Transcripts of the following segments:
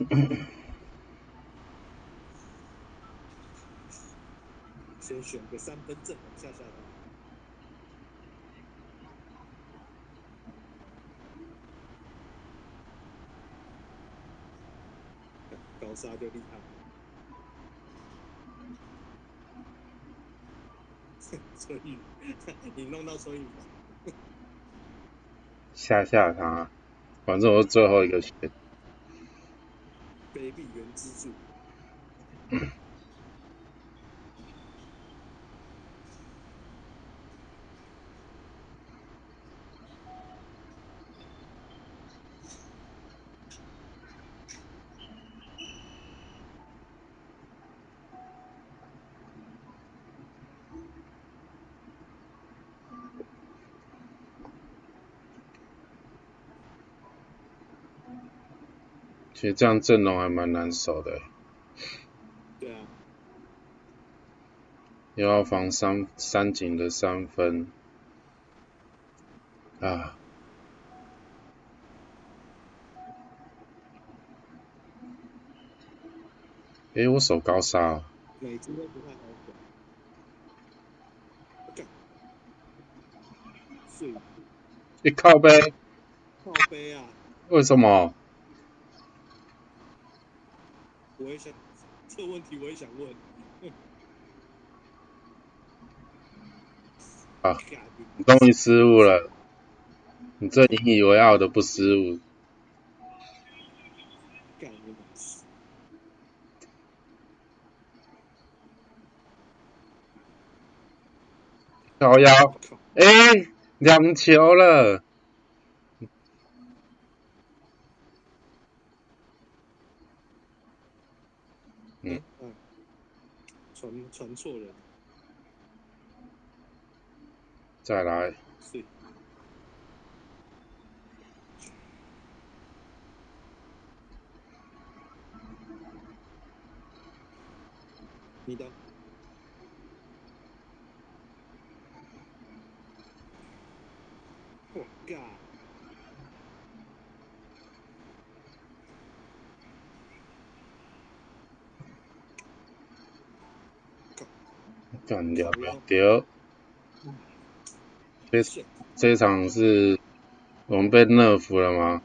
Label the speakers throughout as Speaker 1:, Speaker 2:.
Speaker 1: 先选个三分阵下下他。高沙就厉害。春雨，你弄到春雨吧。
Speaker 2: 吓吓他，反正我是最后一个选。
Speaker 1: 卑鄙人之助。
Speaker 2: 其实这样阵容还蛮难守的，
Speaker 1: 对啊，
Speaker 2: 又要防三三井的三分，啊，诶，我手高杀哦，
Speaker 1: 每支都不太好管。干，碎
Speaker 2: 一靠背，
Speaker 1: 靠背啊！
Speaker 2: 为什么？
Speaker 1: 我也想这个问题，我也想问。
Speaker 2: 啊你 终于失误了，你这引以为傲的不失误，
Speaker 1: 干你妈死！
Speaker 2: 高腰，
Speaker 1: 靠！
Speaker 2: 诶，两球了，
Speaker 1: 传传错人，
Speaker 2: 再来，
Speaker 1: 是。你的。我靠！
Speaker 2: 干掉两丢，这这场是我们被 nerf 了吗？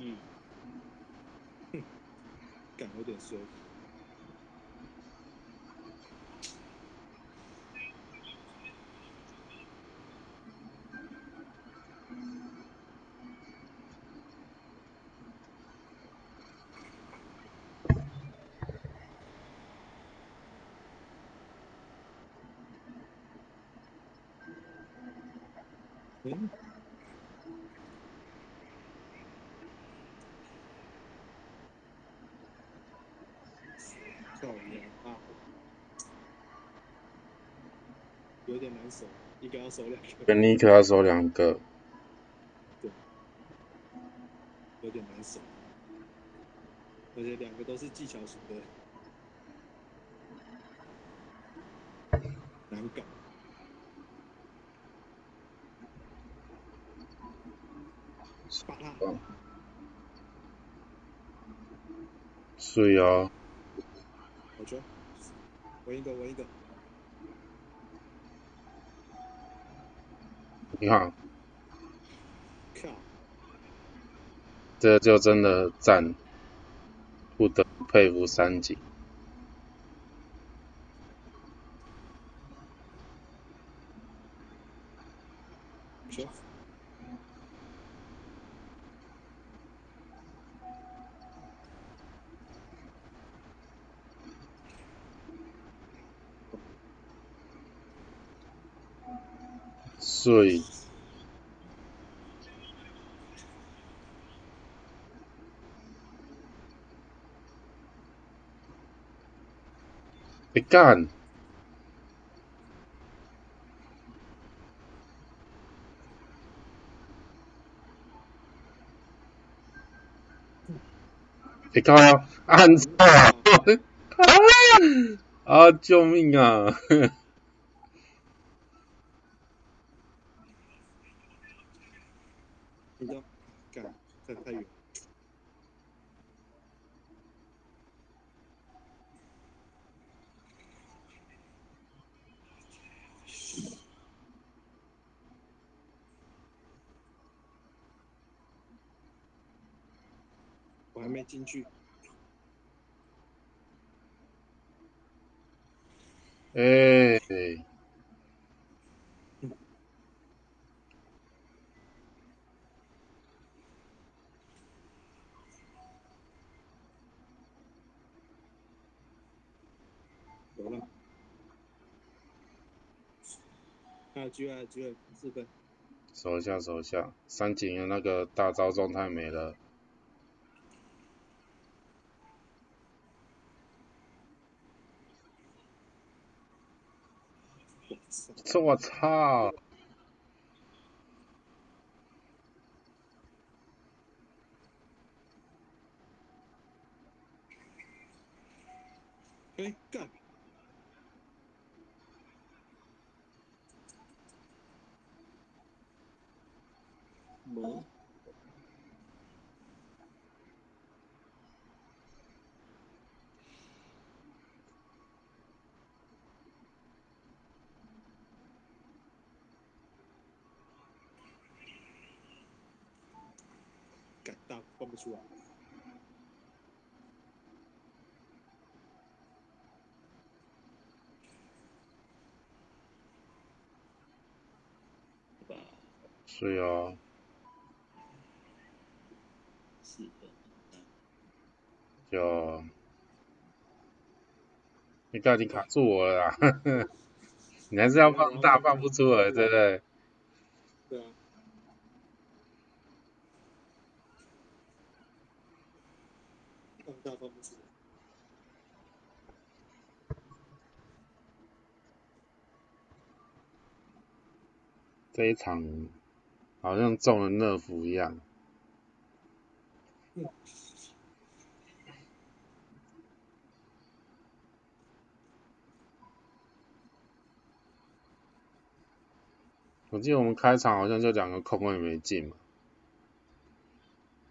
Speaker 1: 嗯，哼，干有点衰。啊！有点难守，一个要守两个，
Speaker 2: 跟尼克要守两个，
Speaker 1: 有点难守，而且两个都是技巧型的，难搞。把他好球，闻一个，闻一个，
Speaker 2: 你好
Speaker 1: 靠！
Speaker 2: 这就真的赞，不得不佩服三井。
Speaker 1: 球，
Speaker 2: 水，你干，你靠呀，按错啊！啊！救命啊！
Speaker 1: 你知道，干，太太远。我还没进去。
Speaker 2: 哎，
Speaker 1: 了，还有机会，还有机会，四分。
Speaker 2: 守一下，守一下。三井的那个大招状态没了。这我操！
Speaker 1: 哎，干！没。干大放不出来。
Speaker 3: 吧，
Speaker 2: 是哦，
Speaker 3: 四
Speaker 2: 就你刚已经卡住我了啦，你还是要放大，放不出来，对不对？
Speaker 1: 对啊。放大放不出来。
Speaker 2: 这一场好像中了乐福一样。
Speaker 1: 嗯
Speaker 2: 我记得我们开场好像就两个空位没进嘛。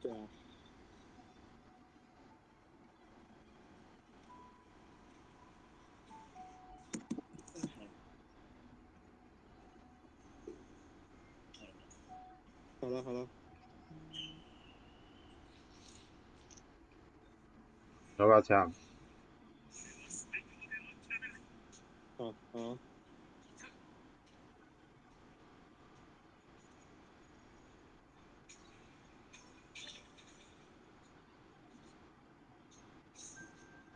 Speaker 1: 对啊。好了好了，
Speaker 2: 要不要抢？
Speaker 1: 好好。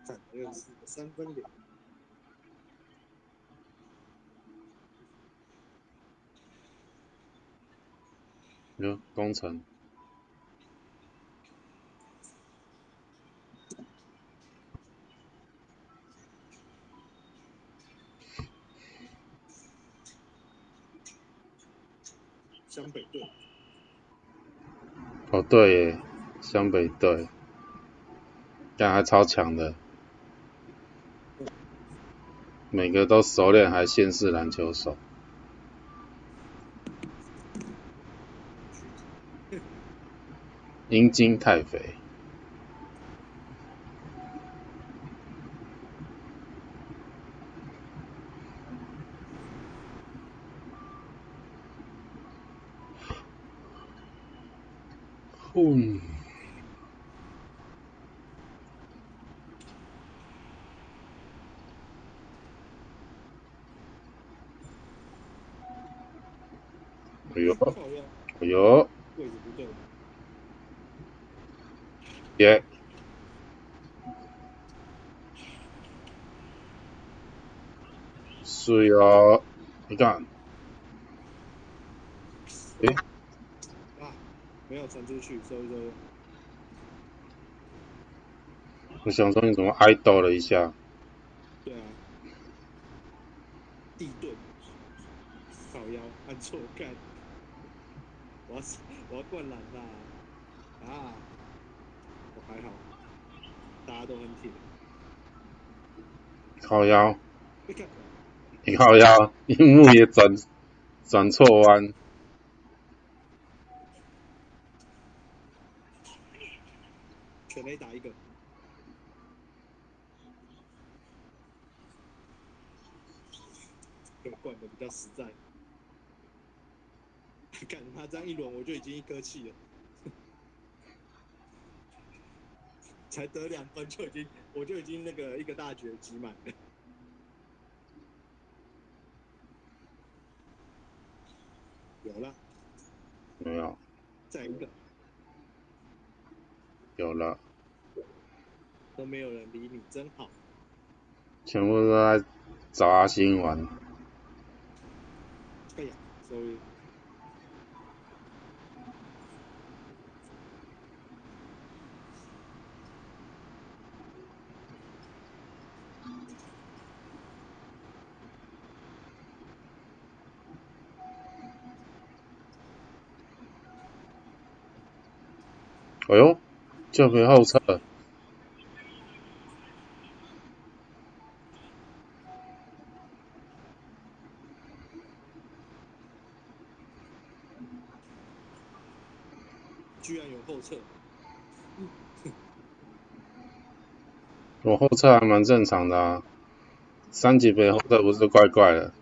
Speaker 1: 看，又是个三分脸。
Speaker 2: 有工程，
Speaker 1: 湘北队，
Speaker 2: 哦对耶，湘北队，干还超强的，每个都熟练还现世篮球手。阴茎太肥，哼，哎呦，
Speaker 1: 靠腰，
Speaker 2: 哎呦，
Speaker 1: 位置不对。
Speaker 2: 耶，水哦，你看，诶，
Speaker 1: 啊，没有传出去，收一收。
Speaker 2: 我想说你怎么挨斗了一下？
Speaker 1: 对啊，地盾，扫腰，按错干，我要我要灌篮啦！啊，我还好，大家都很铁。
Speaker 2: 靠腰。
Speaker 1: 你
Speaker 2: 靠腰，樱木也转转错弯。
Speaker 1: 全垒打一个。有灌的比较实在。干他这样一轮，我就已经一颗气了。才得两分就已经，我就已经那个一个大绝集满了。有了。
Speaker 2: 没有。
Speaker 1: 再一个。
Speaker 2: 有了。
Speaker 1: 都没有人理你，真好。
Speaker 2: 全部都在找阿星玩。
Speaker 1: 哎呀，sorry。
Speaker 2: 哎呦，这回后撤，
Speaker 1: 居然有后撤，
Speaker 2: 我后撤还蛮正常的啊，三级飞后撤不是怪怪的，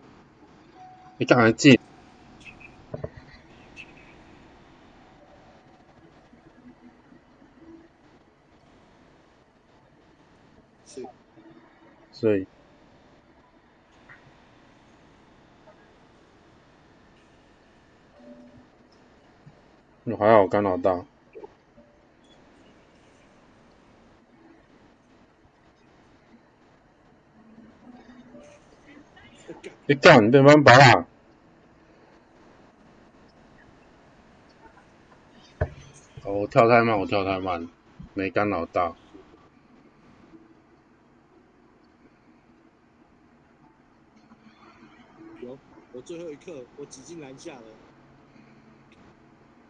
Speaker 2: 你干嘛进？对，我还好干扰到。你干，你慢跑啊！我跳太慢，我跳太慢，没干扰到。
Speaker 1: 我最后一刻，我挤进篮下了，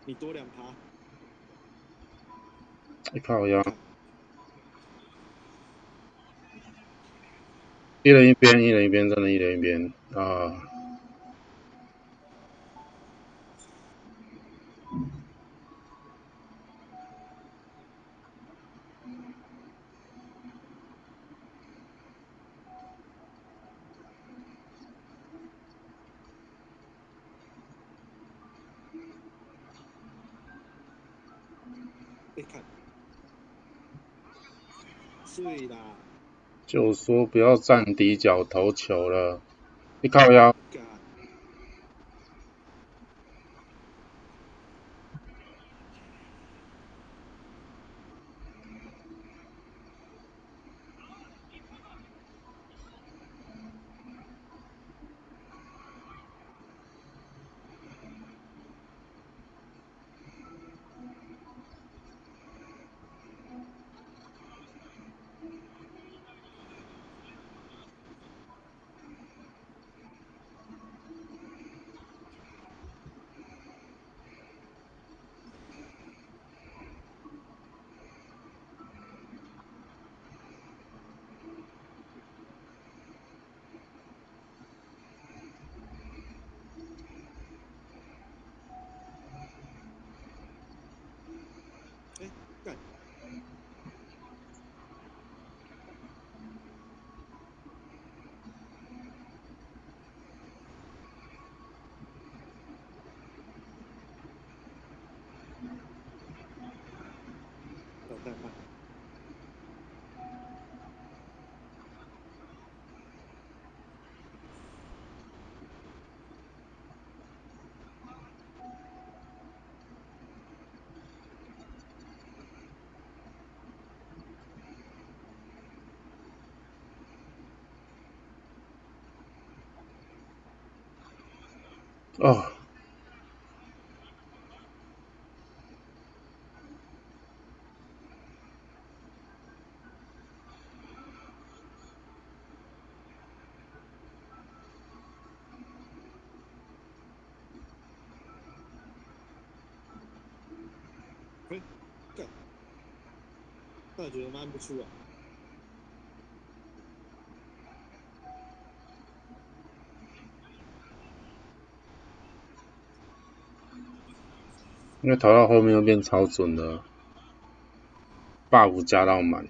Speaker 1: 你多两趴，
Speaker 2: 你看我呀！一人一边，一人一边，真的，一人一边啊！
Speaker 1: 对啦，
Speaker 2: 就说不要站底角投球了，你靠腰。Good. Thank you. 哦。
Speaker 1: 哎，干！感觉慢不出来。
Speaker 2: 因为投到后面又变超准了，buff 加到满。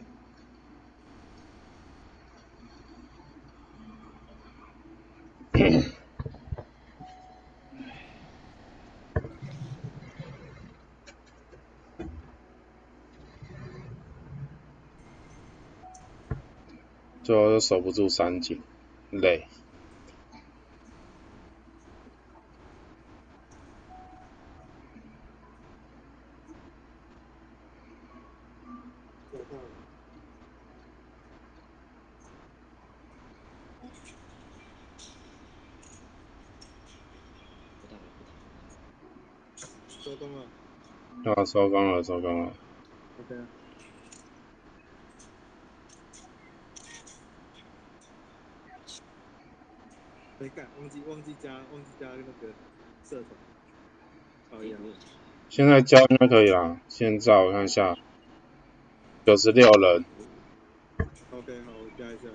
Speaker 2: 最后又守不住三井，累。
Speaker 1: 做到了。
Speaker 3: 不打了不打了。
Speaker 1: 收工了。
Speaker 2: 啊，收工了，收工了。
Speaker 1: OK 啊。没干，忘记忘记加忘记加那个社团。好呀，
Speaker 2: 现在加应该可以啦。现在我看一下，九十六人
Speaker 1: ，OK 好，我加一下。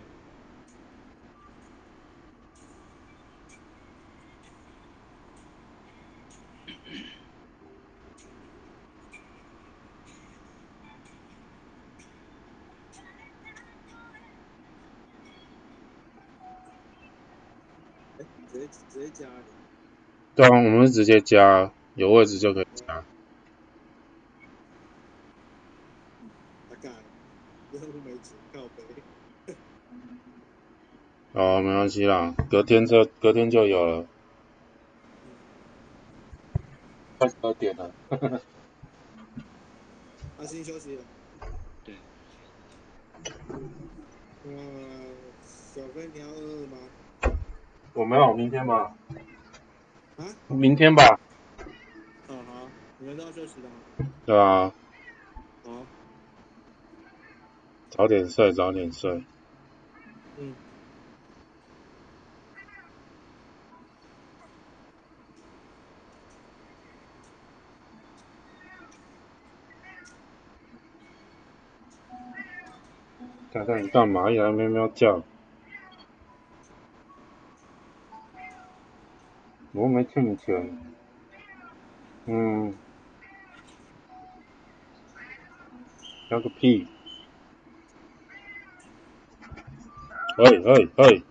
Speaker 1: 哎，直接直接加你。
Speaker 2: 对啊，我们是直接加，有位置就可以加。
Speaker 1: 他干，任务没出，靠背。
Speaker 2: 哦，没关系啦，隔天就隔天就有了。快十二点了，
Speaker 1: 阿星休息了。
Speaker 3: 对，
Speaker 1: 呃，小飞你要二二吗？
Speaker 2: 我没有，明天吧。
Speaker 1: 啊？
Speaker 2: 明天吧。
Speaker 1: 哦好，你们都要休息了吗？
Speaker 2: 对啊，
Speaker 1: 好，
Speaker 2: 早点睡，早点睡。
Speaker 1: 嗯。
Speaker 2: 看看你干嘛？呀喵喵叫。我没欠你钱。嗯。要个屁！喂喂喂！